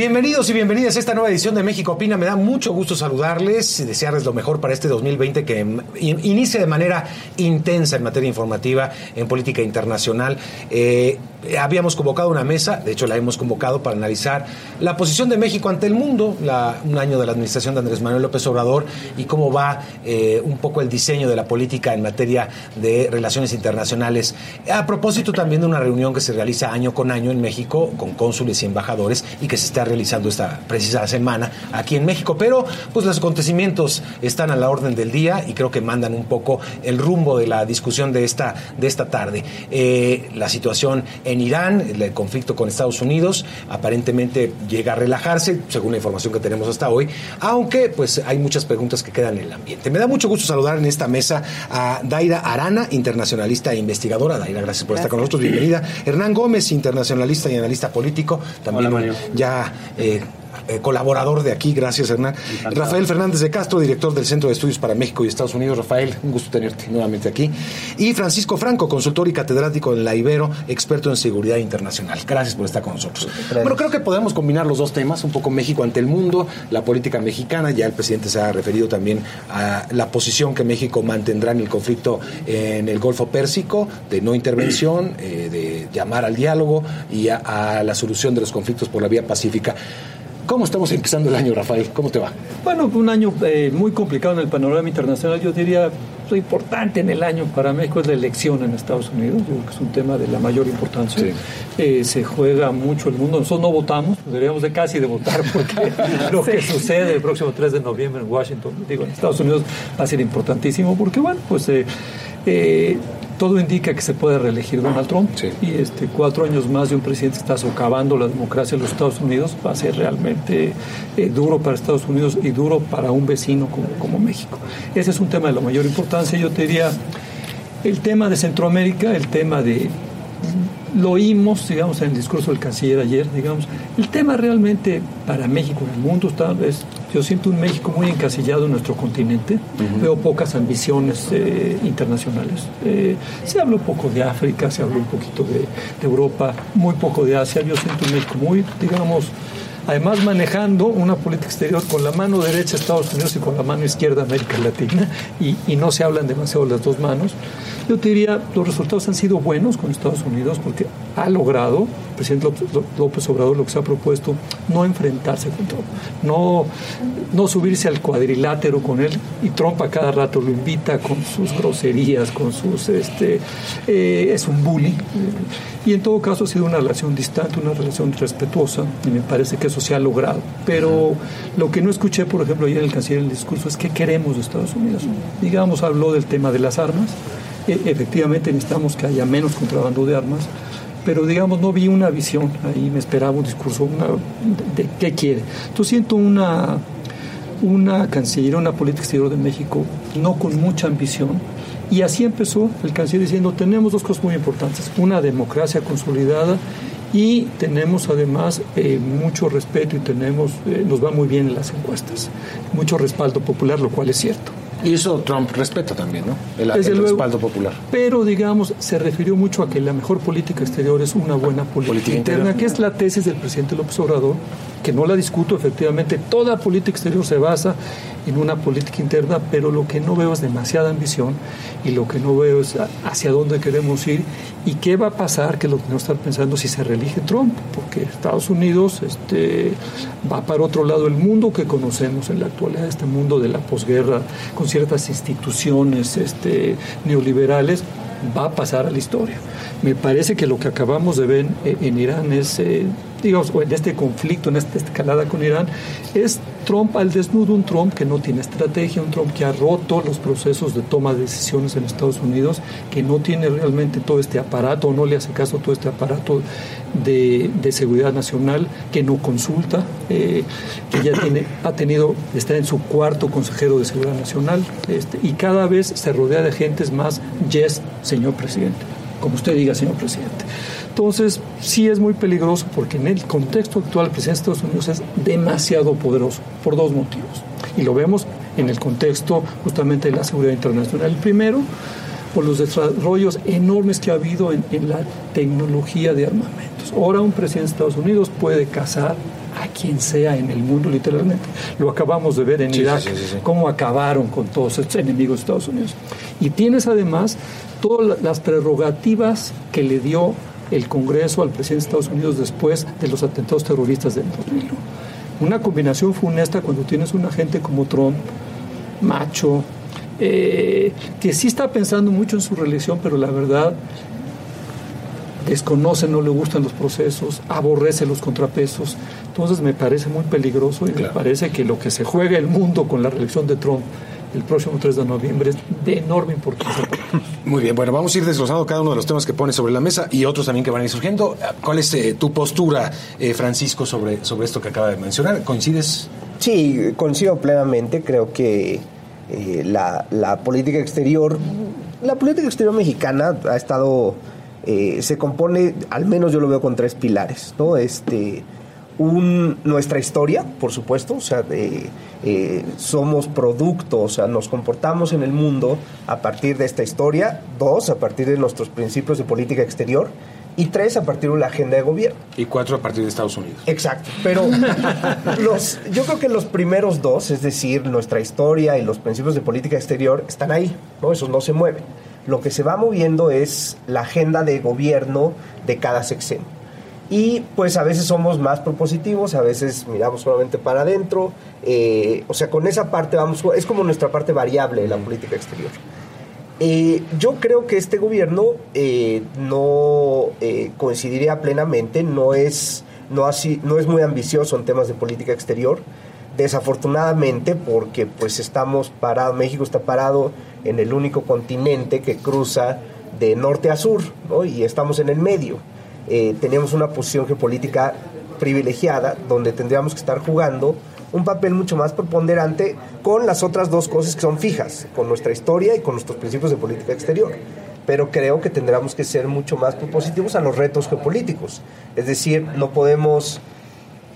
Bienvenidos y bienvenidas a esta nueva edición de México Opina. Me da mucho gusto saludarles y desearles lo mejor para este 2020 que inicie de manera intensa en materia informativa, en política internacional. Eh, habíamos convocado una mesa, de hecho la hemos convocado para analizar la posición de México ante el mundo, un año de la administración de Andrés Manuel López Obrador y cómo va eh, un poco el diseño de la política en materia de relaciones internacionales. A propósito también de una reunión que se realiza año con año en México con cónsules y embajadores y que se está realizando esta precisa semana aquí en México. Pero pues los acontecimientos están a la orden del día y creo que mandan un poco el rumbo de la discusión de esta, de esta tarde. Eh, la situación Irán, el conflicto con Estados Unidos, aparentemente llega a relajarse, según la información que tenemos hasta hoy, aunque pues hay muchas preguntas que quedan en el ambiente. Me da mucho gusto saludar en esta mesa a Daira Arana, internacionalista e investigadora. Daira, gracias por estar con nosotros, bienvenida. Hernán Gómez, internacionalista y analista político, también ya eh, eh, colaborador de aquí, gracias Hernán. Rafael Fernández de Castro, director del Centro de Estudios para México y Estados Unidos. Rafael, un gusto tenerte nuevamente aquí. Y Francisco Franco, consultor y catedrático en la Ibero, experto en seguridad internacional. Gracias por estar con nosotros. Bueno, creo que podemos combinar los dos temas, un poco México ante el mundo, la política mexicana, ya el presidente se ha referido también a la posición que México mantendrá en el conflicto en el Golfo Pérsico, de no intervención, eh, de llamar al diálogo y a la solución de los conflictos por la vía pacífica. ¿Cómo estamos empezando el año, Rafael? ¿Cómo te va? Bueno, un año eh, muy complicado en el panorama internacional. Yo diría, lo importante en el año para México es la elección en Estados Unidos. Yo creo que es un tema de la mayor importancia. Eh, se juega mucho el mundo. Nosotros no votamos, deberíamos de casi de votar porque lo que sucede el próximo 3 de noviembre en Washington, digo, en Estados Unidos va a ser importantísimo porque, bueno, pues... Eh, eh todo indica que se puede reelegir Donald Trump y este cuatro años más de un presidente que está socavando la democracia en los Estados Unidos va a ser realmente eh, duro para Estados Unidos y duro para un vecino como, como México. Ese es un tema de la mayor importancia. Yo te diría el tema de Centroamérica, el tema de lo oímos, digamos, en el discurso del canciller ayer, digamos, el tema realmente para México, en el mundo, está, es, yo siento un México muy encasillado en nuestro continente, veo pocas ambiciones eh, internacionales. Eh, se habló poco de África, se habló un poquito de, de, Europa, muy poco de Asia, yo siento un México muy, digamos, además manejando una política exterior con la mano derecha Estados Unidos y con la mano izquierda América Latina, y, y no se hablan demasiado las dos manos. Yo te diría, los resultados han sido buenos con Estados Unidos porque ha logrado, el presidente López Obrador lo que se ha propuesto, no enfrentarse con Trump, no, no subirse al cuadrilátero con él y Trump a cada rato lo invita con sus groserías, con sus, este, eh, es un bully. Y en todo caso ha sido una relación distante, una relación respetuosa y me parece que eso se ha logrado. Pero lo que no escuché, por ejemplo, ayer en el canciller en el discurso es qué queremos de Estados Unidos. Digamos, habló del tema de las armas efectivamente necesitamos que haya menos contrabando de armas, pero digamos no vi una visión, ahí me esperaba un discurso de, qué quiere. Entonces siento una, una canciller, una política exterior de México no con mucha ambición, y así empezó el canciller diciendo, tenemos dos cosas muy importantes, una democracia consolidada y tenemos además eh, mucho respeto y tenemos, eh, nos va muy bien en las encuestas, mucho respaldo popular, lo cual es cierto. Y eso Trump respeta también, ¿no? El, respaldo popular. Pero, digamos, se refirió mucho a que la mejor política exterior es una buena política, interna, que es la tesis del presidente López Obrador, que no la discuto, efectivamente, toda política exterior se basa en una política interna, pero lo que no veo es demasiada ambición y lo que no veo es hacia dónde queremos ir y qué va a pasar, que es lo que no están pensando si se reelige Trump, porque Estados Unidos este, va para otro lado el mundo que conocemos en la actualidad, este mundo de la posguerra, con ciertas instituciones este, neoliberales, va a pasar a la historia. Me parece que lo que acabamos de ver en, Irán es, eh, digamos, en este conflicto, en esta escalada con Irán, es Trump al desnudo, un Trump que no tiene estrategia, un Trump que ha roto los procesos de toma de decisiones en Estados Unidos, que no tiene realmente todo este aparato, no le hace caso a todo este aparato de, seguridad nacional, que no consulta, eh, que ya tiene, ha tenido, está en su cuarto consejero de seguridad nacional, este, y cada vez se rodea de gentes más, yes, señor presidente, como usted diga, señor presidente. Entonces, sí es muy peligroso porque en el contexto actual el presidente de Estados Unidos es demasiado poderoso por dos motivos. Y lo vemos en el contexto justamente de la seguridad internacional. El primero, por los desarrollos enormes que ha habido en, la tecnología de armamentos. Ahora un presidente de Estados Unidos puede cazar a quien sea en el mundo, literalmente. Lo acabamos de ver en Irak, cómo acabaron con todos estos enemigos de Estados Unidos. Y tienes además todas las prerrogativas que le dio el Congreso al presidente de Estados Unidos después de los atentados terroristas del 2001. Una combinación funesta cuando tienes un agente como Trump, macho, eh, que sí está pensando mucho en su reelección, pero la verdad desconoce, no le gustan los procesos, aborrece los contrapesos. Entonces me parece muy peligroso y me parece que lo que se juega el mundo con la reelección de Trump el próximo 3 de noviembre es de enorme importancia. Muy bien, bueno, vamos a ir desglosando cada uno de los temas que pone sobre la mesa y otros también que van a ir surgiendo. ¿Cuál es eh, tu postura, eh, Francisco, sobre, sobre esto que acaba de mencionar? ¿Coincides? Sí, coincido plenamente. Creo que eh, la, la, política exterior, la política exterior mexicana ha estado, se compone, al menos yo lo veo con tres pilares, ¿no? Este, un, nuestra historia, por supuesto, o sea, de eh, somos producto, o sea, nos comportamos en el mundo a partir de esta historia, dos, a partir de nuestros principios de política exterior, y tres, a partir de la agenda de gobierno. Y cuatro a partir de Estados Unidos. Exacto, pero los, yo creo que los primeros dos, es decir, nuestra historia y los principios de política exterior, están ahí, ¿no? Esos no se mueven. Lo que se va moviendo es la agenda de gobierno de cada sexenio. Y pues a veces somos más propositivos, a veces miramos solamente para adentro. Eh, o sea, con esa parte vamos, es como nuestra parte variable de la política exterior. Eh, yo creo que este gobierno eh, no coincidiría plenamente, no es, no, así, no es muy ambicioso en temas de política exterior. Desafortunadamente, porque pues estamos parados, México está parado en el único continente que cruza de norte a sur, ¿no? y estamos en el medio eh, tenemos una posición geopolítica privilegiada donde tendríamos que estar jugando un papel mucho más preponderante con las otras dos cosas que son fijas, con nuestra historia y con nuestros principios de política exterior. Pero creo que tendríamos que ser mucho más propositivos a los retos geopolíticos. Es decir, no podemos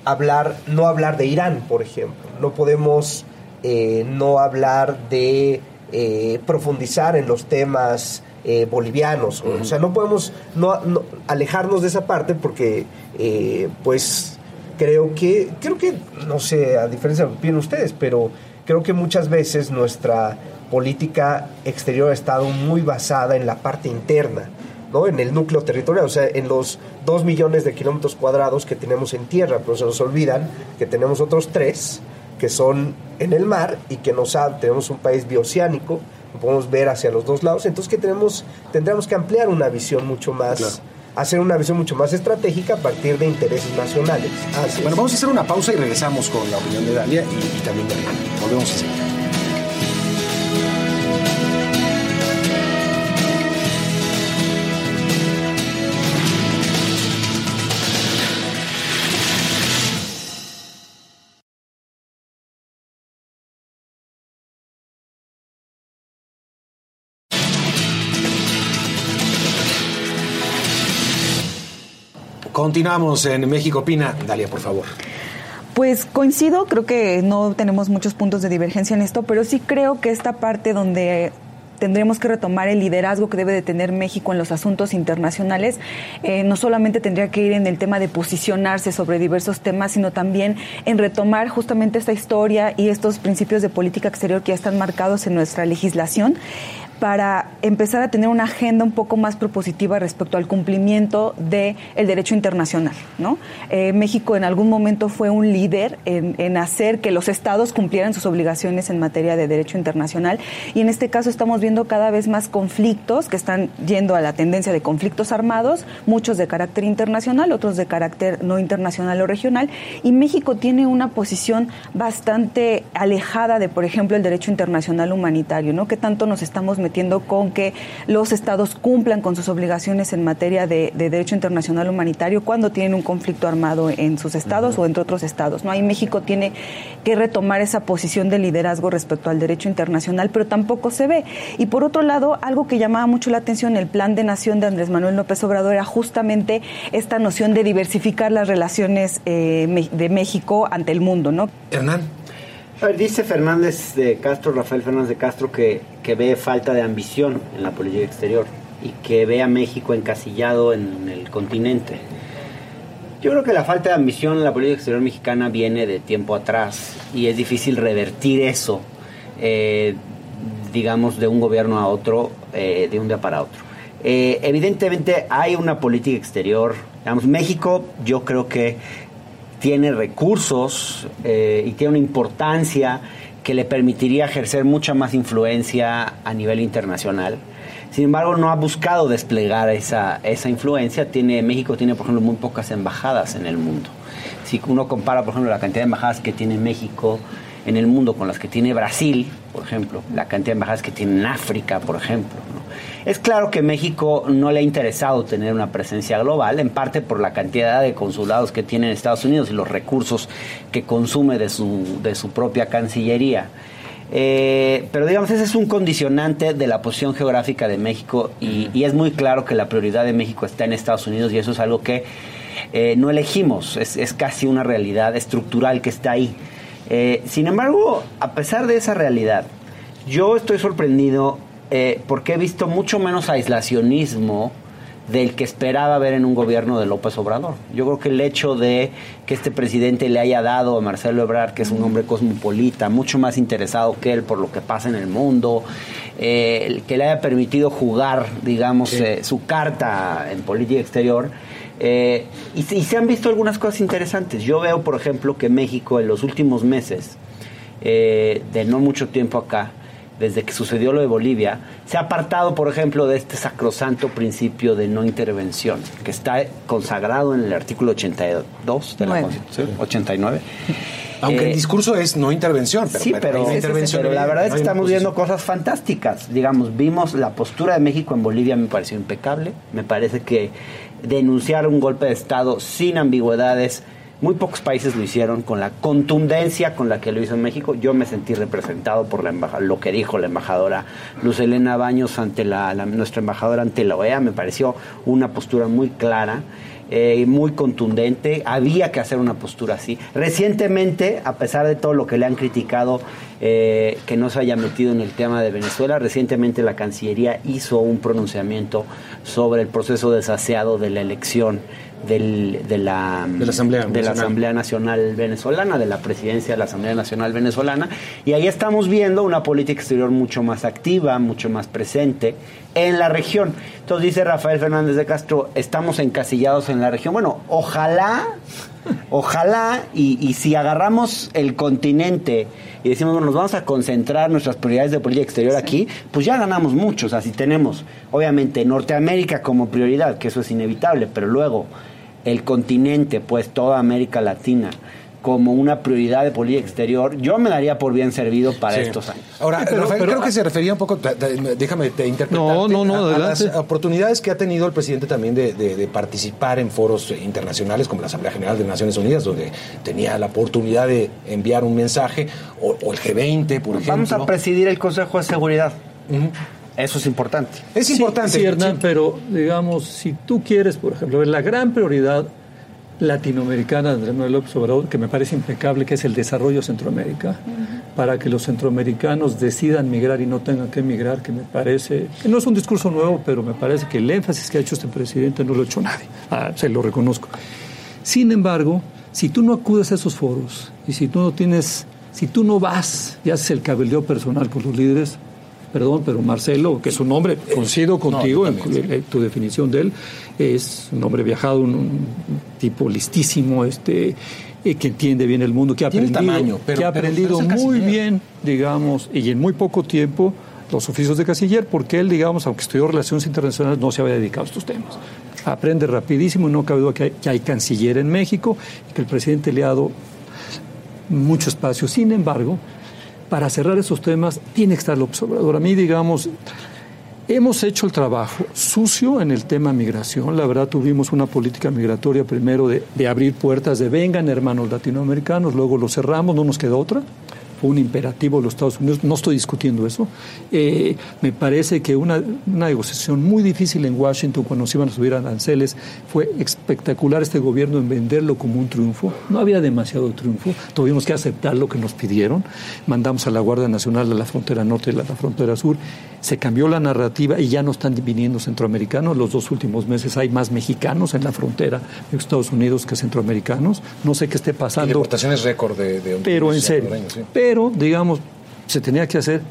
hablar, no hablar de Irán, por ejemplo. No podemos eh, no hablar de eh, profundizar en los temas eh, bolivianos. O sea, no podemos no, alejarnos de esa parte porque, eh, pues, creo que, creo que, no sé, a diferencia de lo que piden ustedes, pero creo que muchas veces nuestra política exterior ha estado muy basada en la parte interna. ¿no? en el núcleo territorial, o sea, en los dos millones de kilómetros cuadrados que tenemos en tierra, pero se nos olvidan que tenemos otros tres que son en el mar y que nos tenemos un país bioceánico podemos ver hacia los dos lados, entonces que tenemos, tendremos que ampliar una visión mucho más, hacer una visión mucho más estratégica a partir de intereses nacionales. bueno, vamos a hacer una pausa y regresamos con la opinión de Dalia y, también de. Volvemos a seguir. Continuamos en México Opina. Dalia, por favor. Pues coincido, creo que no tenemos muchos puntos de divergencia en esto, pero sí creo que esta parte donde tendremos que retomar el liderazgo que debe de tener México en los asuntos internacionales. Eh, no solamente tendría que ir en el tema de posicionarse sobre diversos temas, sino también en retomar justamente esta historia y estos principios de política exterior que ya están marcados en nuestra legislación para empezar a tener una agenda un poco más propositiva respecto al cumplimiento del el derecho internacional. Eh, México en algún momento fue un líder en, en, hacer que los estados cumplieran sus obligaciones en materia de derecho internacional y en este caso estamos viendo cada vez más conflictos que están yendo a la tendencia de conflictos armados, muchos de carácter internacional, otros de carácter no internacional o regional y México tiene una posición bastante alejada de, por ejemplo, el derecho internacional humanitario, ¿no? Que tanto nos estamos metiendo con que los estados cumplan con sus obligaciones en materia de, derecho internacional humanitario cuando tienen un conflicto armado en sus estados o entre otros estados. ¿no? Ahí México tiene que retomar esa posición de liderazgo respecto al derecho internacional, pero tampoco se ve. Y por otro lado, algo que llamaba mucho la atención, el plan de nación de Andrés Manuel López Obrador era justamente esta noción de diversificar las relaciones eh, de México ante el mundo. ¿no? Hernán dice Fernández de Castro, Rafael Fernández de Castro, que, que ve falta de ambición en la política exterior y que ve a México encasillado en el continente. Yo creo que la falta de ambición en la política exterior mexicana viene de tiempo atrás y es difícil revertir eso, eh, digamos, de un gobierno a otro, eh, de un día para otro. Eh, evidentemente hay una política exterior, digamos, México yo creo que tiene recursos eh, y tiene una importancia que le permitiría ejercer mucha más influencia a nivel internacional. Sin embargo, no ha buscado desplegar esa, esa influencia. Tiene, México tiene, por ejemplo, muy pocas embajadas en el mundo. Si uno compara, por ejemplo, la cantidad de embajadas que tiene México en el mundo con las que tiene Brasil, por ejemplo, la cantidad de embajadas que tiene en África, por ejemplo, es claro que México no le ha interesado tener una presencia global, en parte por la cantidad de consulados que tiene en Estados Unidos y los recursos que consume de su, de su propia Cancillería. Eh, pero digamos, ese es un condicionante de la posición geográfica de México y, es muy claro que la prioridad de México está en Estados Unidos y eso es algo que eh, no elegimos, es, casi una realidad estructural que está ahí. Eh, sin embargo, a pesar de esa realidad, yo estoy sorprendido eh, porque he visto mucho menos aislacionismo del que esperaba ver en un gobierno de López Obrador. Yo creo que el hecho de que este presidente le haya dado a Marcelo Ebrard, que es un hombre cosmopolita, mucho más interesado que él por lo que pasa en el mundo, eh, que le haya permitido jugar, digamos, eh, su carta en política exterior, y, y, se han visto algunas cosas interesantes. Yo veo, por ejemplo, que México en los últimos meses, de no mucho tiempo acá, desde que sucedió lo de Bolivia, se ha apartado, por ejemplo, de este sacrosanto principio de no intervención, que está consagrado en el artículo 82 de la Constitución, 89. Aunque el eh, discurso es no intervención, pero, sí, pero, la verdad es que estamos viendo cosas fantásticas. Digamos, vimos la postura de México en Bolivia, me pareció impecable. Me parece que denunciar un golpe de Estado sin ambigüedades muy pocos países lo hicieron con la contundencia con la que lo hizo México. Yo me sentí representado por la lo que dijo la embajadora Luz Elena Baños ante la, nuestra embajadora ante la OEA. Me pareció una postura muy clara. Eh, muy contundente, había que hacer una postura así. Recientemente, a pesar de todo lo que le han criticado, eh, que no se haya metido en el tema de Venezuela, recientemente la Cancillería hizo un pronunciamiento sobre el proceso desaseado de la elección de, la, de, la Asamblea, de la Asamblea Nacional Venezolana, de la presidencia de la Asamblea Nacional Venezolana. Y ahí estamos viendo una política exterior mucho más activa, mucho más presente en la región. Entonces dice Rafael Fernández de Castro, estamos encasillados en la región. Bueno, ojalá, ojalá, y, y si agarramos el continente y decimos, bueno, nos vamos a concentrar nuestras prioridades de política exterior aquí, pues ya ganamos mucho. O sea, si tenemos, obviamente, Norteamérica como prioridad, que eso es inevitable, pero luego el continente, pues toda América Latina, como una prioridad de política exterior, yo me daría por bien servido para estos años. Ahora, Rafael, creo que se refería un poco, déjame te interpretar. No, no, no, a, las oportunidades que ha tenido el presidente también de, participar en foros internacionales como la Asamblea General de Naciones Unidas, donde tenía la oportunidad de enviar un mensaje, o, el G20, por ejemplo. Vamos a presidir el Consejo de Seguridad. Eso es importante. Es importante. Sí, Hernán, pero digamos, si tú quieres, por ejemplo, la gran prioridad latinoamericana de Andrés Manuel López Obrador, que me parece impecable, que es el desarrollo de Centroamérica, para que los centroamericanos decidan migrar y no tengan que emigrar, que me parece, que no es un discurso nuevo, pero me parece que el énfasis que ha hecho este presidente no lo ha hecho nadie, ah, se lo reconozco. Sin embargo, si tú no acudes a esos foros y si tú no tienes, si tú no vas y haces el cabildeo personal con los líderes, perdón, pero Marcelo, que es un hombre, coincido contigo en, tu definición de él, es un hombre viajado, un, tipo listísimo, este eh, que entiende bien el mundo, que ha aprendido, que ha aprendido muy bien, digamos, y en muy poco tiempo los oficios de canciller, porque él, digamos, aunque estudió relaciones internacionales, no se había dedicado a estos temas. Aprende rapidísimo y no cabe duda que hay, que hay canciller en México y que el presidente le ha dado mucho espacio. Sin embargo, para cerrar esos temas tiene que estar el observador. A mí, digamos, hemos hecho el trabajo sucio en el tema migración. La verdad, tuvimos una política migratoria primero de, de abrir puertas, de vengan hermanos latinoamericanos, luego lo cerramos, no nos quedó otra un imperativo de los Estados Unidos, no estoy discutiendo eso. Eh, me parece que una, negociación muy difícil en Washington cuando se iban a subir aranceles fue espectacular este gobierno en venderlo como un triunfo. No había demasiado triunfo, tuvimos que aceptar lo que nos pidieron. Mandamos a la Guardia Nacional a la frontera norte y a la frontera sur. Se cambió la narrativa y ya no están viniendo centroamericanos. Los dos últimos meses hay más mexicanos en la frontera de Estados Unidos que centroamericanos. No sé qué esté pasando. Y deportaciones récord de, de Pero en serio. Pero, digamos, se tenía que hacer.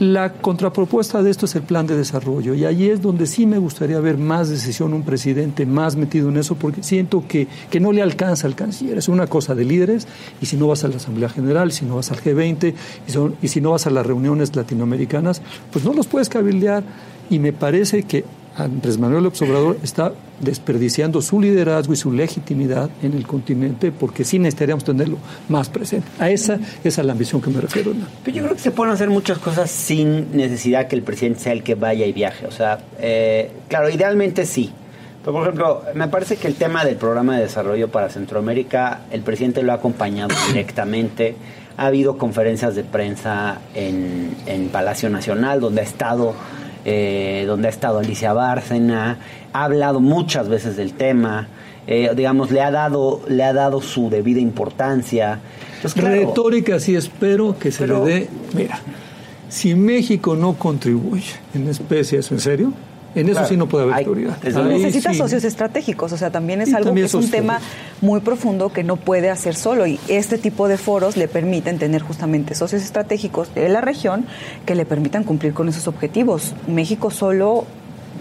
La contrapropuesta de esto es el plan de desarrollo y ahí es donde sí me gustaría ver más decisión, un presidente más metido en eso, porque siento que, que no le alcanza al canciller. Es una cosa de líderes y si no vas a la Asamblea General, si no vas al G20 y, son, y si no vas a las reuniones latinoamericanas, pues no los puedes cabildear y me parece que Andrés Manuel López Obrador está desperdiciando su liderazgo y su legitimidad en el continente porque sí necesitaríamos tenerlo más presente. A esa, esa es la ambición que me refiero. Pero yo creo que se pueden hacer muchas cosas sin necesidad que el presidente sea el que vaya y viaje. O sea, eh, claro, idealmente sí. Pero, por ejemplo, me parece que el tema del programa de desarrollo para Centroamérica, el presidente lo ha acompañado directamente. Ha habido conferencias de prensa en, en Palacio Nacional donde ha estado eh, donde ha estado Alicia Bárcena, ha hablado muchas veces del tema, eh, digamos, le ha, dado, le ha dado su debida importancia. Retórica, sí, espero que se le dé. Mira, si México no contribuye en especie, ¿eso en serio? En eso sí no puede haber autoridad. Necesita socios estratégicos, o sea, también es algo que es un tema muy profundo que no puede hacer solo y este tipo de foros le permiten tener justamente socios estratégicos de la región que le permitan cumplir con esos objetivos. México solo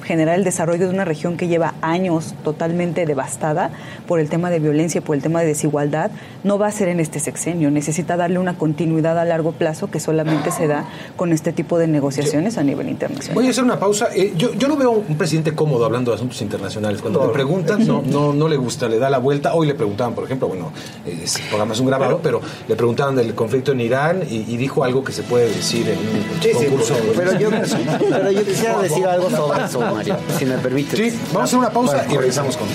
generar el desarrollo de una región que lleva años totalmente devastada por el tema de violencia, por el tema de desigualdad, no va a ser en este sexenio. Necesita darle una continuidad a largo plazo que solamente se da con este tipo de negociaciones a nivel internacional. Voy a hacer una pausa. Eh, yo, yo no veo un presidente cómodo hablando de asuntos internacionales. Cuando le preguntan, no, no, no le gusta, le da la vuelta. Hoy le preguntaban, por ejemplo, bueno, el programa es un grabado, pero le preguntaban del conflicto en Irán y, dijo algo que se puede decir en un concurso. pero, yo, pero yo quisiera decir algo sobre eso si me permite. Sí, vamos a hacer una pausa y regresamos con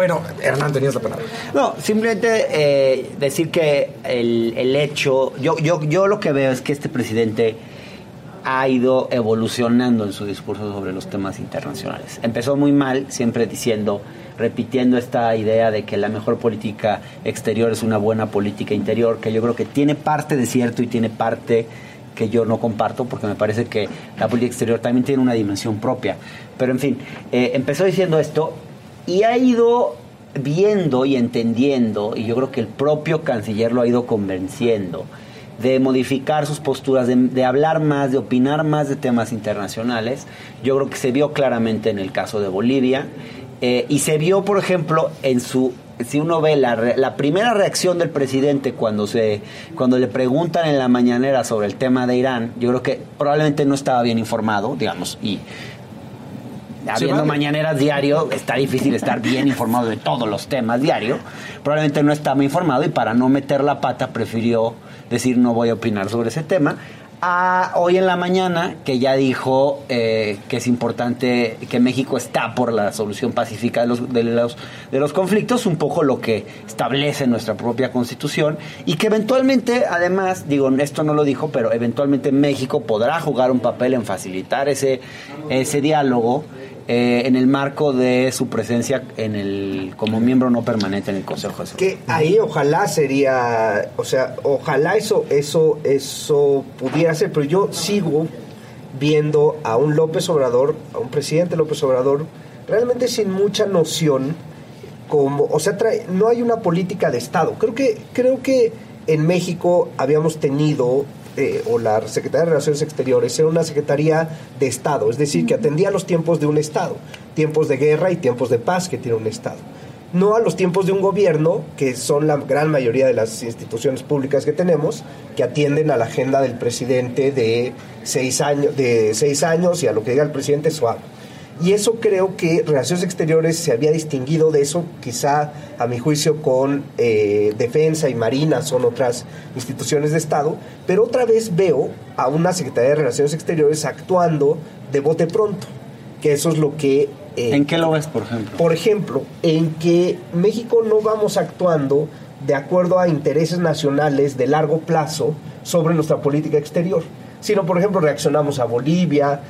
Bueno, Hernán, tenías la palabra. No, simplemente eh, decir que el, el, hecho, yo, yo, yo lo que veo es que este presidente ha ido evolucionando en su discurso sobre los temas internacionales. Empezó muy mal, siempre diciendo, repitiendo esta idea de que la mejor política exterior es una buena política interior, que yo creo que tiene parte de cierto y tiene parte que yo no comparto, porque me parece que la política exterior también tiene una dimensión propia. Pero en fin, eh, empezó diciendo esto y ha ido viendo y entendiendo, y yo creo que el propio canciller lo ha ido convenciendo, de modificar sus posturas, de, hablar más, de opinar más de temas internacionales. Yo creo que se vio claramente en el caso de Bolivia eh, y se vio, por ejemplo, en su si uno ve la, la, primera reacción del presidente cuando se cuando le preguntan en la mañanera sobre el tema de Irán, yo creo que probablemente no estaba bien informado, digamos, y habiendo mañaneras diario, está difícil estar bien informado de todos los temas diario. Probablemente no estaba informado y para no meter la pata prefirió decir no voy a opinar sobre ese tema. A hoy en la mañana, que ya dijo eh, que es importante que México está por la solución pacífica de los, de, los, de los conflictos, un poco lo que establece nuestra propia constitución, y que eventualmente, además, digo, esto no lo dijo, pero eventualmente México podrá jugar un papel en facilitar ese, ese diálogo eh, en el marco de su presencia en el como miembro no permanente en el Consejo de. Que ahí ojalá sería, o sea, ojalá eso, eso, eso pudiera ser, pero yo sigo viendo a un López Obrador, a un presidente López Obrador, realmente sin mucha noción como, o sea, no hay una política de Estado. Creo que, creo que en México habíamos tenido eh, o la Secretaría de Relaciones Exteriores era una secretaría de Estado, es decir, que atendía los tiempos de un Estado, tiempos de guerra y tiempos de paz que tiene un Estado. No a los tiempos de un gobierno, que son la gran mayoría de las instituciones públicas que tenemos, que atienden a la agenda del presidente de seis años, de seis años y a lo que diga el presidente suave. Y eso creo que Relaciones Exteriores se había distinguido de eso, quizá a mi juicio con eh, Defensa y Marina son otras instituciones de Estado, pero otra vez veo a una Secretaría de Relaciones Exteriores actuando de bote pronto, que eso es lo que... Eh, ¿En qué lo ves, por ejemplo? Por ejemplo, en que México no vamos actuando de acuerdo a intereses nacionales de largo plazo sobre nuestra política exterior, sino, por ejemplo, reaccionamos a Bolivia,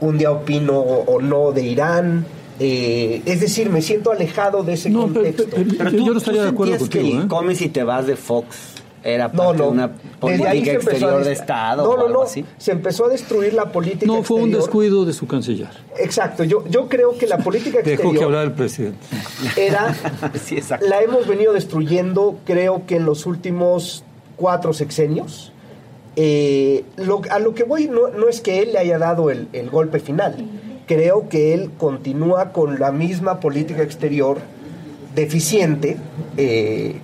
un día opino o, no de Irán. Eh, es decir, me siento alejado de ese contexto. Pero, tú, yo no estaría de acuerdo contigo. Que ¿eh? comes y te vas de Fox era parte de una política exterior de Estado no, no, no, así. Se empezó a destruir la política No, fue un descuido de su canciller. Exacto, yo, yo creo que la política exterior... Dejó que hablar el presidente. Era... sí, la hemos venido destruyendo, creo que en los últimos cuatro sexenios eh, a lo que voy no, es que él le haya dado el, golpe final. Creo que él continúa con la misma política exterior deficiente, eh,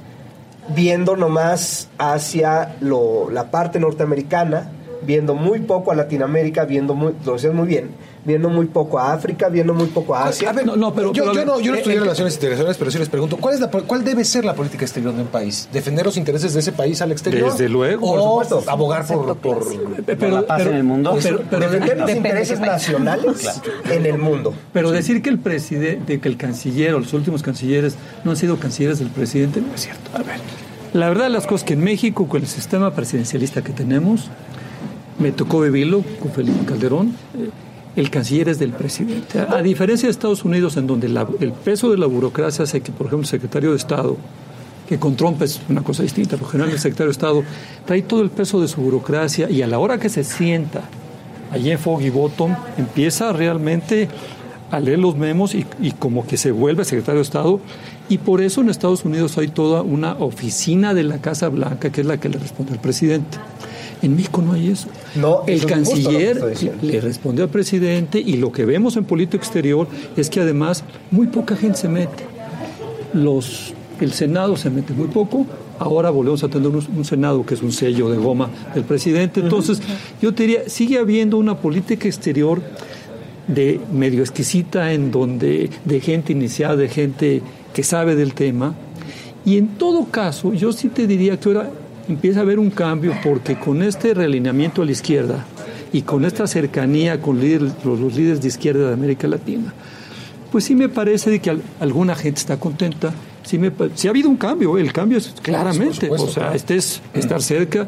viendo nomás hacia la parte norteamericana, viendo muy poco a Latinoamérica, viendo muy, lo decías muy bien, viendo muy poco a África, viendo muy poco a Asia. no, pero, yo, no, yo no estudié relaciones internacionales, pero sí les pregunto, ¿cuál, es la, ¿cuál debe ser la política exterior de un país? ¿Defender los intereses de ese país al exterior? Desde luego. O abogar por, por, la paz en el mundo. Pero, defender los intereses nacionales en el mundo. Pero decir que el presidente, que el canciller o los últimos cancilleres no han sido cancilleres del presidente, no es cierto. A ver, la verdad de las cosas que en México, con el sistema presidencialista que tenemos, me tocó vivirlo con Felipe Calderón. Eh, el canciller es del presidente. A diferencia de Estados Unidos, en donde el peso de la burocracia hace que, por ejemplo, el secretario de Estado, que con Trump es una cosa distinta, porque general el secretario de Estado trae todo el peso de su burocracia y a la hora que se sienta allí en Foggy Bottom, empieza realmente a leer los memos y, como que se vuelve secretario de Estado. Y por eso en Estados Unidos hay toda una oficina de la Casa Blanca que es la que le responde al presidente. En México no hay eso. No, el canciller le responde al presidente y lo que vemos en política exterior es que además muy poca gente se mete. Los, el Senado se mete muy poco, ahora volvemos a tener un, Senado que es un sello de goma del presidente. Entonces, yo te diría, sigue habiendo una política exterior de medio exquisita en donde de gente iniciada, de gente que sabe del tema. Y en todo caso, yo sí te diría que ahora empieza a haber un cambio porque con este realineamiento a la izquierda y con esta cercanía con los, líderes de izquierda de América Latina, pues sí me parece de que alguna gente está contenta. Sí, me, ha habido un cambio, el cambio es claramente, o sea, este es estar cerca.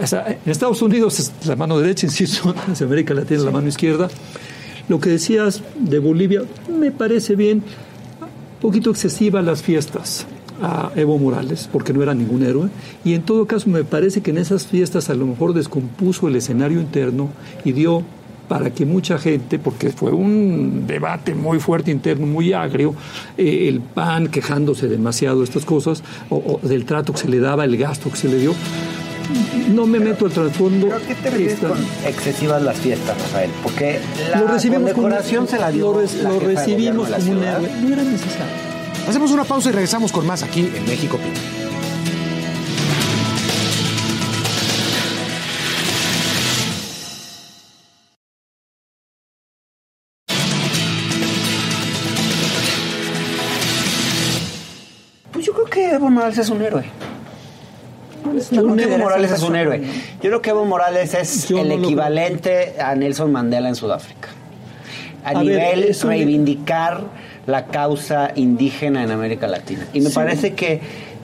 en Estados Unidos es la mano derecha, insisto, en América Latina la mano izquierda. Lo que decías de Bolivia me parece bien, un poquito excesiva las fiestas a Evo Morales, porque no era ningún héroe, y en todo caso me parece que en esas fiestas a lo mejor descompuso el escenario interno y dio para que mucha gente, porque fue un debate muy fuerte interno, muy agrio, eh, el PAN quejándose demasiado de estas cosas, o, del trato que se le daba, el gasto que se le dio. No me meto al trasfondo. ¿Pero qué te refieres con excesivas las fiestas, Rafael? Porque la lo recibimos condecoración se la dio. Lo, recibimos como un héroe. No era necesario. Hacemos una pausa y regresamos con más aquí en México. Pues yo creo que Evo Morales es un héroe. Evo Morales es un héroe. Yo creo que Evo Morales es el equivalente a Nelson Mandela en Sudáfrica. A, nivel reivindicar la causa indígena en América Latina. Y me parece que,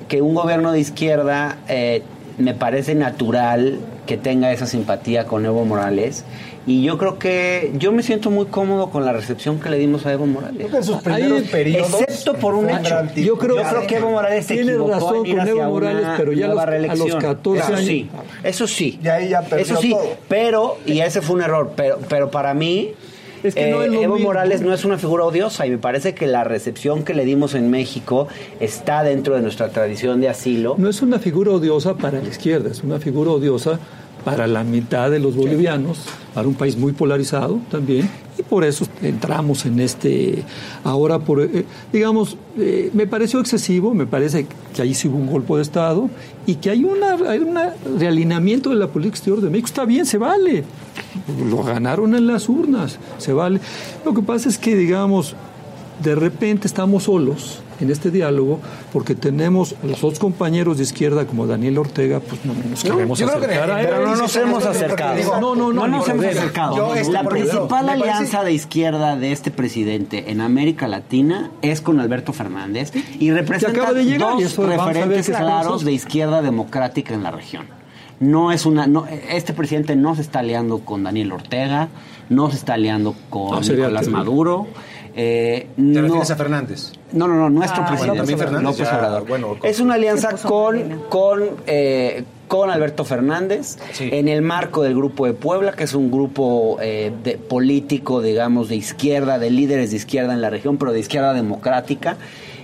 que, un gobierno de izquierda eh, me parece natural que tenga esa simpatía con Evo Morales y yo creo que yo me siento muy cómodo con la recepción que le dimos a Evo Morales. en sus primeros periodos, excepto por un hecho. Yo creo, que Evo Morales se tiene equivocó razón en ir con Evo Morales, una pero ya los- a los reelección. 14 eso años- sí, eso sí. Ya ahí ya perdió eso sí, todo. pero y ese fue un error, pero pero para mí Es que no eh, es Evo mismo. Morales no es una figura odiosa y me parece que la recepción que le dimos en México está dentro de nuestra tradición de asilo. No es una figura odiosa para la izquierda, es una figura odiosa para la mitad de los bolivianos, para un país muy polarizado también, y por eso entramos en este, ahora por, eh, digamos, eh, me pareció excesivo, me parece que ahí sí hubo un golpe de Estado, y que hay una, hay un realineamiento de la política exterior de México, está bien, se vale, lo ganaron en las urnas, se vale. Lo que pasa es que, digamos, de repente estamos solos en este diálogo porque tenemos a los otros compañeros de izquierda como Daniel Ortega, pues no nos queremos creo que- acercar a él. Pero no nos hemos acercado. digo, No, no, no, nos hemos acercado. La principal alianza de izquierda de este presidente en América Latina es con Alberto Fernández y representa acaba de llegar, y dos eso referentes claros de izquierda democrática en la región. No es una, no, este presidente no se está aliando con Daniel Ortega, no se está aliando con No, Nicolás. Maduro. Eh, ¿Te no- refieres a Fernández? no, no, no, nuestro Ah, presidente. López Fernández, López ya, es una alianza con, con, eh, con Alberto Fernández Sí. en el marco del Grupo de Puebla, que es un grupo eh, de, político, digamos, de izquierda, de líderes de izquierda en la región, pero de izquierda democrática.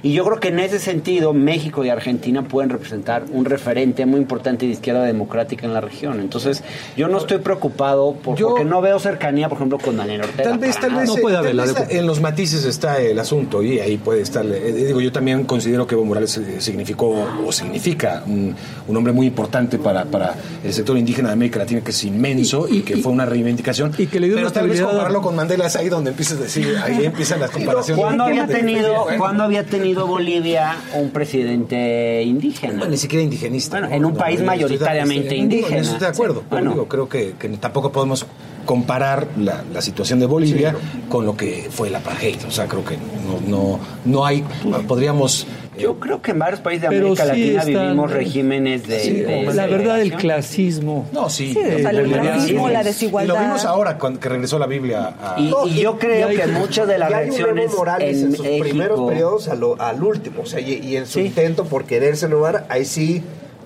Y yo creo que en ese sentido México y Argentina pueden representar un referente muy importante de izquierda democrática en la región. Entonces, yo no estoy preocupado por- Yo- porque no veo cercanía, por ejemplo, con Daniel Ortega. Tal vez, tal vez, No eh, puede tal haber la vez de- en los matices está el asunto y ahí puede estar. eh, digo, yo también considero que Evo Morales eh, significó o significa un, un hombre muy importante para, para el sector indígena de América Latina, que es inmenso y, Y- y- que fue una reivindicación. y que le dio Pero tal vez compararlo con Mandela es ahí donde empiezas a decir, ahí empiezan las comparaciones. ¿Cuándo había tenido, ¿cuándo había tenido Bolivia un presidente indígena? Bueno, ni siquiera indigenista. Bueno, ¿no? en un No, país mayoritariamente estoy- indígena. En eso estoy de acuerdo. Sí. Bueno. digo, creo que, que tampoco podemos comparar la, la situación de Bolivia con lo que fue el apartheid. O sea, creo que no, no, no hay. Podríamos. Yo creo que en varios países de Pero América sí Latina están- vivimos regímenes de, Sí, de la verdad, el clasismo. no, sí. Sí, o sea, el racismo, la Y desigualdad. lo vimos ahora cuando que regresó la Biblia a. Y, No, y yo creo y hay- que muchas de las Y hay un reacciones Evo Morales en, en sus primeros México periodos a lo- al último, o sea, y, y en su Sí. intento por quererse renovar, ahí sí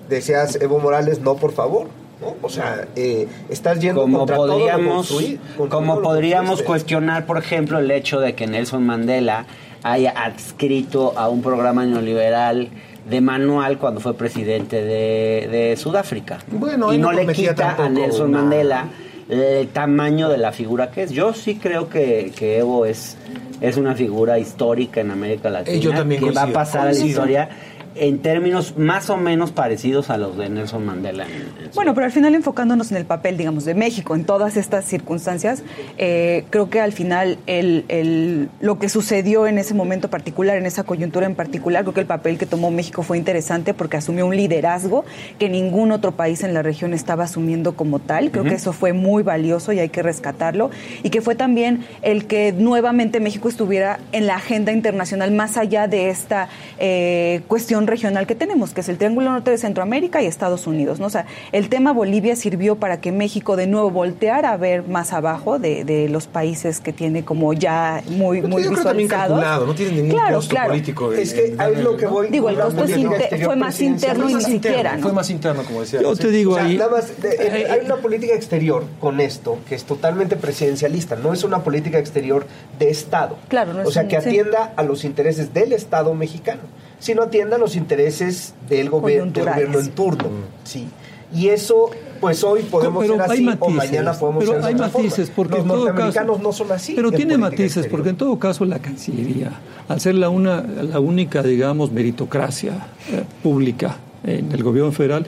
decías Evo Morales, no por favor, ¿no? O sea, eh, estás yendo como contra todo lo podríamos como todo lo podríamos construiste. cuestionar por ejemplo el hecho de que Nelson Mandela haya adscrito a un programa neoliberal de manual cuando fue presidente de, de Sudáfrica. Bueno, y no no le quita a Nelson una- Mandela el tamaño de la figura que es. Yo sí creo que, que Evo es es una figura histórica en América Latina Eh, yo también que va a coincido, pasar a la coincido. historia en términos más o menos parecidos a los de Nelson Mandela en- en Bueno, pero al final enfocándonos en el papel, digamos, de México en todas estas circunstancias, eh, creo que al final el, el- lo que sucedió en ese momento particular, en esa coyuntura en particular, creo que el papel que tomó México fue interesante porque asumió un liderazgo que ningún otro país en la región estaba asumiendo como tal. Creo que eso fue muy valioso y hay que rescatarlo. Y que fue también el que nuevamente México estuviera en la agenda internacional más allá de esta eh, cuestión regional que tenemos, que es el Triángulo Norte de Centroamérica y Estados Unidos. ¿no? O sea, el tema Bolivia sirvió para que México de nuevo volteara a ver más abajo de, de los países que tiene como ya muy, Pero muy yo creo también visualizados. calculado, no tiene ningún claro, costo claro. político. Es que ahí es lo que voy. Digo, el costo es inter- fue más interno y ni siquiera, ¿no? Fue más interno, como decía. Yo te digo O sea, ahí. nada más, de- eh, hay una política exterior con esto que es totalmente presidencialista, no es una política exterior de Estado. Claro, no es O sea, un- que sí. atienda a los intereses del Estado mexicano, sino atienda a los intereses del, gobier- del gobierno en turno. Sí. Y eso, pues hoy podemos pero ser así o mañana podemos pero ser de hay otra matices forma. porque los en todo norteamericanos caso, no son así. pero en tiene matices exterior. porque en todo caso la Cancillería al ser la una la única digamos meritocracia eh, pública en el gobierno federal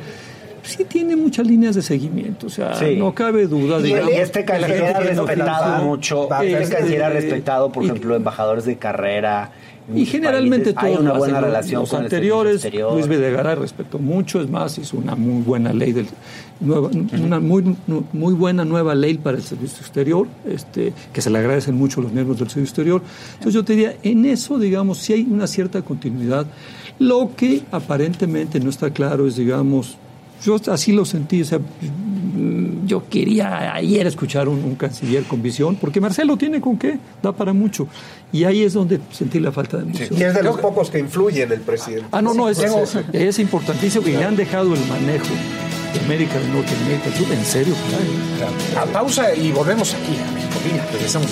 sí tiene muchas líneas de seguimiento o sea Sí. no cabe duda Y, digamos y este canciller ha respetado mucho, este este, canciller ha respetado, por y- ejemplo, embajadores de carrera. Y generalmente países. hay todos una buena hacen. relación los con el anteriores exterior. Luis Videgaray respetó mucho es más hizo una muy buena ley del nueva, una muy muy buena nueva ley para el servicio exterior este que se le agradecen mucho los miembros del servicio exterior entonces yo te diría en eso digamos sí hay una cierta continuidad lo que aparentemente no está claro es digamos yo así lo sentí, o sea, yo quería ayer escuchar un, canciller con visión, porque Marcelo tiene con qué, da para mucho. Y ahí es donde sentí la falta de visión. Y es de los pocos que influyen el presidente. Ah, no, no, es, es, importantísimo y le han dejado el manejo de América del Norte, América del Sur, en serio. A pausa y volvemos aquí a México. regresamos.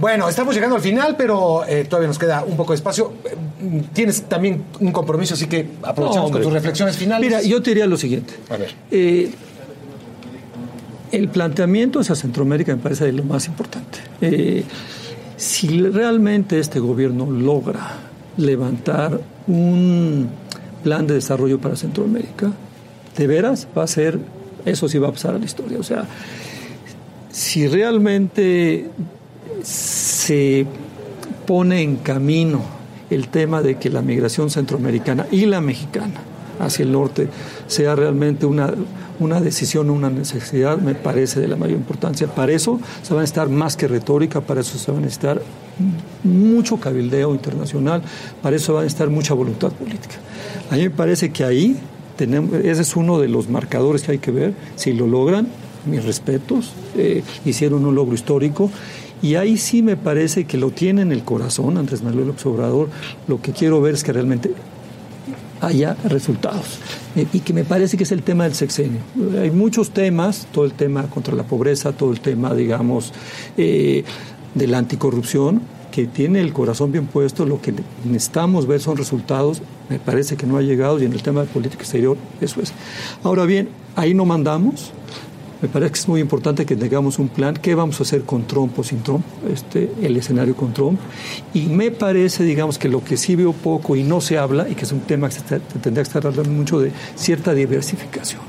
Bueno, estamos llegando al final, pero eh, todavía nos queda un poco de espacio. Tienes también un compromiso, así que aprovechamos con tus reflexiones finales. Mira, yo te diría lo siguiente. A ver. Eh, el planteamiento hacia Centroamérica me parece lo más importante. Eh, si realmente este gobierno logra levantar un plan de desarrollo para Centroamérica, de veras va a ser, eso sí va a pasar a la historia. O sea, si realmente se pone en camino el tema de que la migración centroamericana y la mexicana hacia el norte sea realmente una, una decisión, una necesidad, me parece de la mayor importancia. Para eso se va a necesitar más que retórica, para eso se va a necesitar mucho cabildeo internacional, para eso va a necesitar mucha voluntad política. A mí me parece que ahí tenemos, ese es uno de los marcadores que hay que ver, si lo logran, mis respetos, eh, hicieron un logro histórico y ahí sí me parece que lo tiene en el corazón Andrés Manuel López Obrador. Lo que quiero ver es que realmente haya resultados. Eh, y que me parece que es el tema del sexenio. Hay muchos temas, todo el tema contra la pobreza, todo el tema, digamos, eh, de la anticorrupción, que tiene el corazón bien puesto, lo que necesitamos ver son resultados, me parece que no ha llegado, y en el tema de política exterior, eso es. Ahora bien, ahí no mandamos, me parece que es muy importante que tengamos un plan. ¿Qué vamos a hacer con Trump o sin Trump? Este, el escenario con Trump. Y me parece, digamos, que lo que sí veo poco y no se habla, y que es un tema que se tendría que estar hablando mucho de cierta diversificación.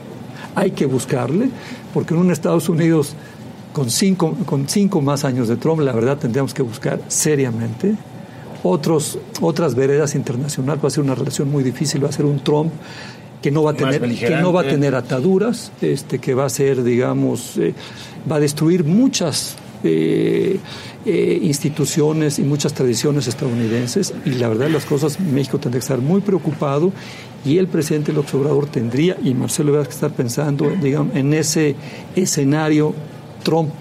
Hay que buscarle, porque en un Estados Unidos con cinco, con cinco más años de Trump, la verdad tendríamos que buscar seriamente otros, otras veredas internacionales. Va a ser una relación muy difícil, va a ser un Trump que no va a tener que no va a tener ataduras, este que va a ser digamos eh, va a destruir muchas eh, eh, instituciones y muchas tradiciones estadounidenses y la verdad las cosas México tendría que estar muy preocupado y el presidente López Obrador tendría y Marcelo Ebrard que estar pensando digamos en ese escenario Trump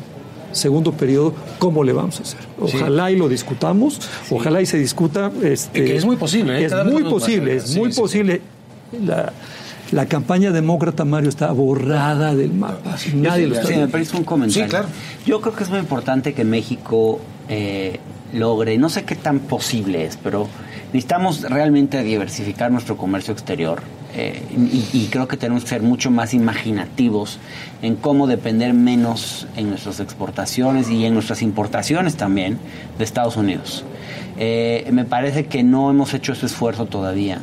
segundo periodo, ¿cómo le vamos a hacer? Ojalá y lo discutamos, ojalá y se discuta. Este, es muy posible. Es muy posible, es muy posible la, la campaña demócrata, Mario, está borrada del mapa. Nadie lo está Sí, me parece un comentario. Sí, claro. Yo creo que es muy importante que México eh, logre, no sé qué tan posible es, pero necesitamos realmente diversificar nuestro comercio exterior. Eh, y, creo que tenemos que ser mucho más imaginativos en cómo depender menos en nuestras exportaciones y en nuestras importaciones también de Estados Unidos. Eh, me parece que no hemos hecho ese esfuerzo todavía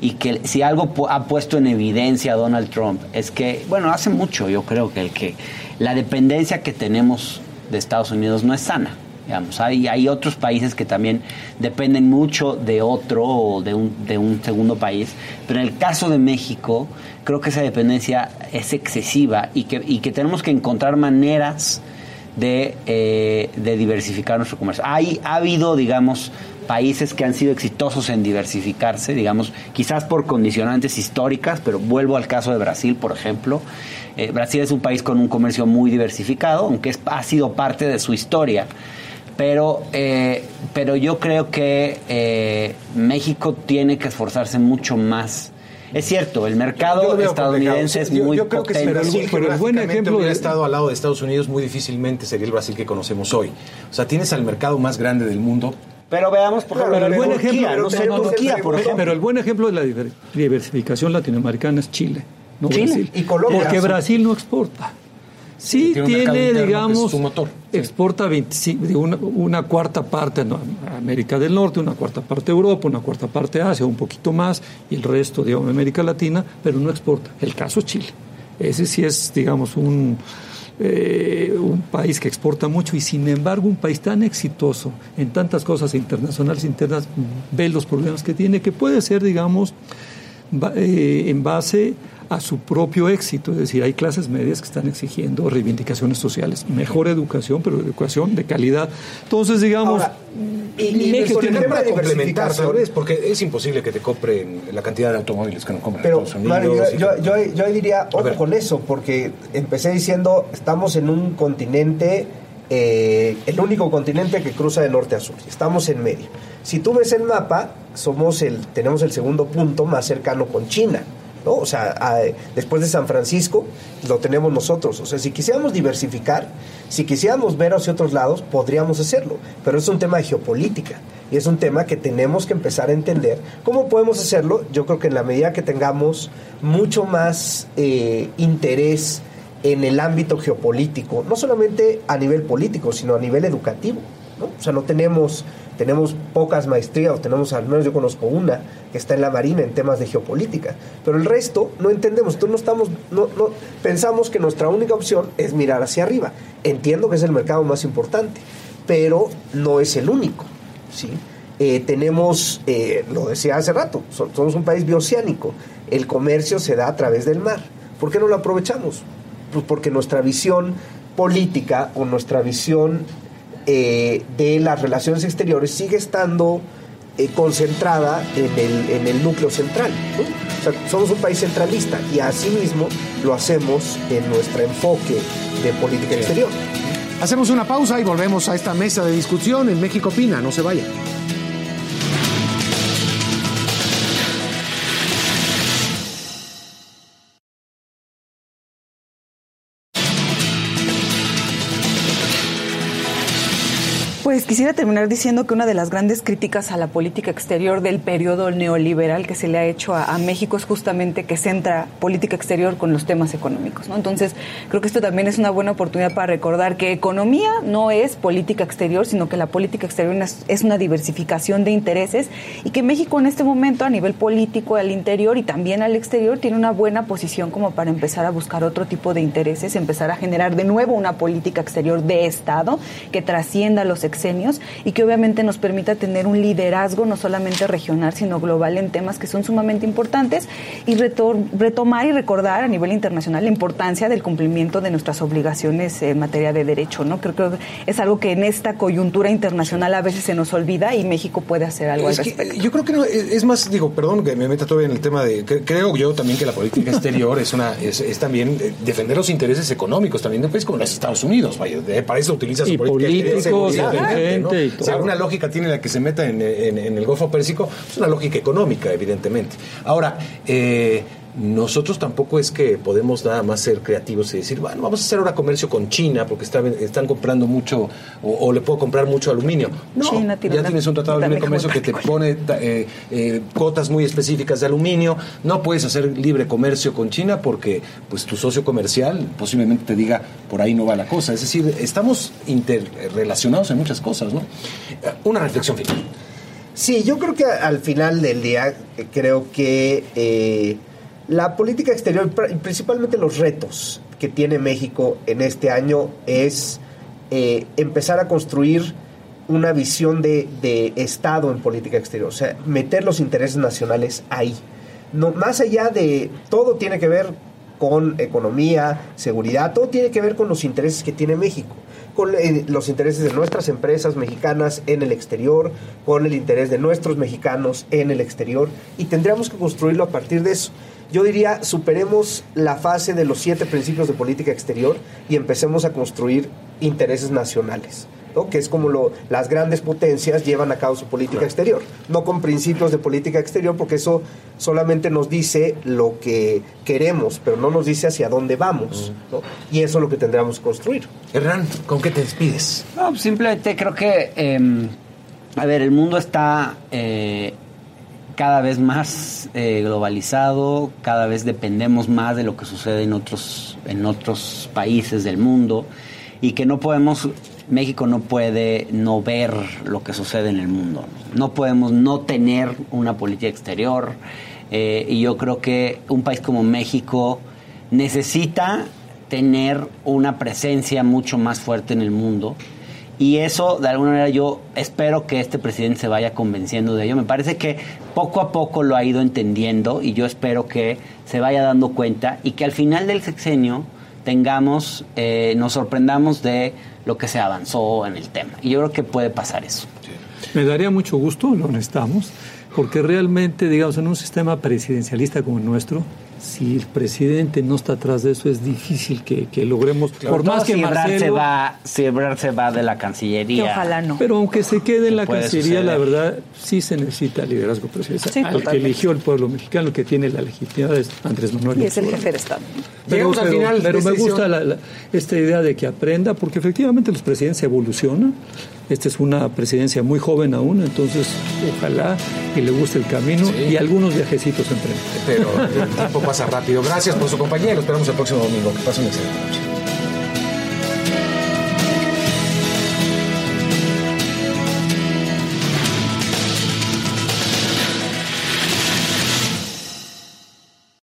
y que si algo ha puesto en evidencia Donald Trump es que, bueno, hace mucho yo creo que el que la dependencia que tenemos de Estados Unidos no es sana. Digamos, hay, hay otros países que también dependen mucho de otro o de un, de un segundo país, pero en el caso de México creo que esa dependencia es excesiva y que, y que tenemos que encontrar maneras de, eh, de diversificar nuestro comercio. Hay, ha habido, digamos, países que han sido exitosos en diversificarse, digamos, quizás por condicionantes históricas, pero vuelvo al caso de Brasil, por ejemplo. Eh, Brasil es un país con un comercio muy diversificado, aunque es, ha sido parte de su historia. Pero, eh, pero yo creo que eh, México tiene que esforzarse mucho más es cierto, el mercado estadounidense es muy yo creo Que pero, el, buen ejemplo hubiera estado al lado de Estados Unidos, muy difícilmente sería el Brasil que conocemos hoy. O sea, tienes al mercado más grande del mundo, pero veamos, por ejemplo, el buen ejemplo, Pero el buen ejemplo de la diversificación latinoamericana es Chile, no Chile Brasil. Y Colombia. Porque Brasil no exporta. Sí, tiene, digamos, exporta una, una, cuarta parte a América del Norte, una cuarta parte a Europa, una cuarta parte a Asia, un poquito más, y el resto, digamos, América Latina, pero no exporta. El caso es Chile. Ese sí es, digamos, un eh, un país que exporta mucho y sin embargo un país tan exitoso en tantas cosas internacionales internas ve los problemas que tiene, que puede ser, digamos, eh, en base a su propio éxito. Es decir, hay clases medias que están exigiendo reivindicaciones sociales, mejor educación, pero educación de calidad. Entonces, digamos, y, México tiene que complementar, ¿sabes? Porque es imposible que te compren la cantidad de automóviles que no compran pero, Mario, yo, yo, yo, diría, ojo con eso, porque empecé diciendo, estamos en un continente eh, el único continente que cruza de norte a sur. Estamos en medio. Si tú ves el mapa, somos el, tenemos el segundo punto más cercano con China. O sea, después de San Francisco lo tenemos nosotros. O sea, si quisiéramos diversificar, si quisiéramos ver hacia otros lados, podríamos hacerlo. Pero es un tema de geopolítica y es un tema que tenemos que empezar a entender. ¿Cómo podemos hacerlo? Yo creo que en la medida que tengamos mucho más eh, interés en el ámbito geopolítico, no solamente a nivel político, sino a nivel educativo. O sea, no tenemos tenemos pocas maestrías, o tenemos al menos yo conozco una que está en la Marina en temas de geopolítica, pero el resto no entendemos, entonces no estamos, no, no, pensamos que nuestra única opción es mirar hacia arriba. Entiendo que es el mercado más importante, pero no es el único, ¿sí? Eh, tenemos, eh, lo decía hace rato, somos un país bioceánico, el comercio se da a través del mar. ¿Por qué no lo aprovechamos? Pues porque nuestra visión política o nuestra visión eh, de las relaciones exteriores sigue estando eh, concentrada en el, en el, núcleo central. somos un país centralista y asimismo lo hacemos en nuestro enfoque de política exterior. Hacemos una pausa y volvemos a esta mesa de discusión en México Opina. No se vaya. Quisiera terminar diciendo que una de las grandes críticas a la política exterior del periodo neoliberal que se le ha hecho a, México es justamente que centra política exterior con los temas económicos. ¿no? Entonces, creo que esto también es una buena oportunidad para recordar que economía no es política exterior, sino que la política exterior es una diversificación de intereses y que México en este momento a nivel político al interior y también al exterior tiene una buena posición como para empezar a buscar otro tipo de intereses, empezar a generar de nuevo una política exterior de Estado que trascienda los y que obviamente nos permita tener un liderazgo no solamente regional, sino global en temas que son sumamente importantes y retomar y recordar a nivel internacional la importancia del cumplimiento de nuestras obligaciones en materia de derecho. ¿no? Creo que es algo que en esta coyuntura internacional a veces se nos olvida y México puede hacer algo al respecto. yo creo que no, es más, digo, perdón que me meta todavía en el tema de, creo yo también que la política exterior es una es, también eh, defender los intereses económicos también de un país como los Estados Unidos. Vaya, para eso utiliza su política políticos, si alguna lógica tiene la que se meta en, el Golfo Pérsico, es una lógica económica, evidentemente. Ahora, eh, nosotros tampoco es que podemos nada más ser creativos y decir, bueno, vamos a hacer ahora comercio con China porque están comprando mucho o, le puedo comprar mucho aluminio. No, ya tienes un tratado de libre comercio que te pone eh, eh, cotas muy específicas de aluminio. No puedes hacer libre comercio con China porque pues tu socio comercial posiblemente te diga, por ahí no va la cosa. Es decir, estamos interrelacionados en muchas cosas, ¿no? Una reflexión final. Sí, yo creo que al final del día, creo que la política exterior, principalmente los retos que tiene México en este año es eh, empezar a construir una visión de, Estado en política exterior, o sea, meter los intereses nacionales ahí. No, más allá de todo tiene que ver con economía, seguridad, todo tiene que ver con los intereses que tiene México, con eh, los intereses de nuestras empresas mexicanas en el exterior, con el interés de nuestros mexicanos en el exterior, y tendríamos que construirlo a partir de eso yo diría, superemos la fase de los siete principios de política exterior y empecemos a construir intereses nacionales. ¿no? que es como lo, las grandes potencias llevan a cabo su política exterior, no con principios de política exterior, porque eso solamente nos dice lo que queremos, pero no nos dice hacia dónde vamos, y eso es lo que tendríamos que construir. Hernán, ¿con qué te despides? No, simplemente creo que, em, a ver, el mundo está eh, cada vez más eh, globalizado, cada vez dependemos más de lo que sucede en otros, en otros países del mundo y que no podemos, México no puede no ver lo que sucede en el mundo, no podemos no tener una política exterior eh, y yo creo que un país como México necesita tener una presencia mucho más fuerte en el mundo. Y eso, de alguna manera, yo espero que este presidente se vaya convenciendo de ello. Me parece que poco a poco lo ha ido entendiendo y yo espero que se vaya dando cuenta y que al final del sexenio tengamos, eh, nos sorprendamos de lo que se avanzó en el tema. Y yo creo que puede pasar eso. Me daría mucho gusto, lo necesitamos, porque realmente, digamos, en un sistema presidencialista como el nuestro, si el presidente no está atrás de eso, es difícil que, logremos, por más que Marcelo, se va, se va de la Cancillería. ojalá no. Pero aunque se quede en la Cancillería, la verdad, sí se necesita liderazgo presidencial. el que eligió el pueblo mexicano, que tiene la legitimidad es Andrés Manuel. Y es el jefe de Estado. Pero, al final pero me gusta esta idea de que aprenda, porque efectivamente los presidentes evolucionan. Esta es una presidencia muy joven aún, entonces ojalá que le guste el camino y algunos viajecitos en Pero el tiempo pasa rápido. Gracias por su compañía y lo esperamos el próximo domingo. Que pasen excelente